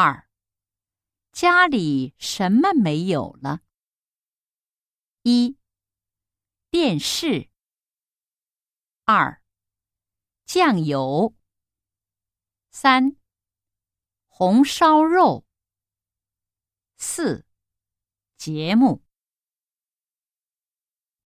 二。家里什么没有了？一。电视。二。酱油。三。红烧肉。四。节目。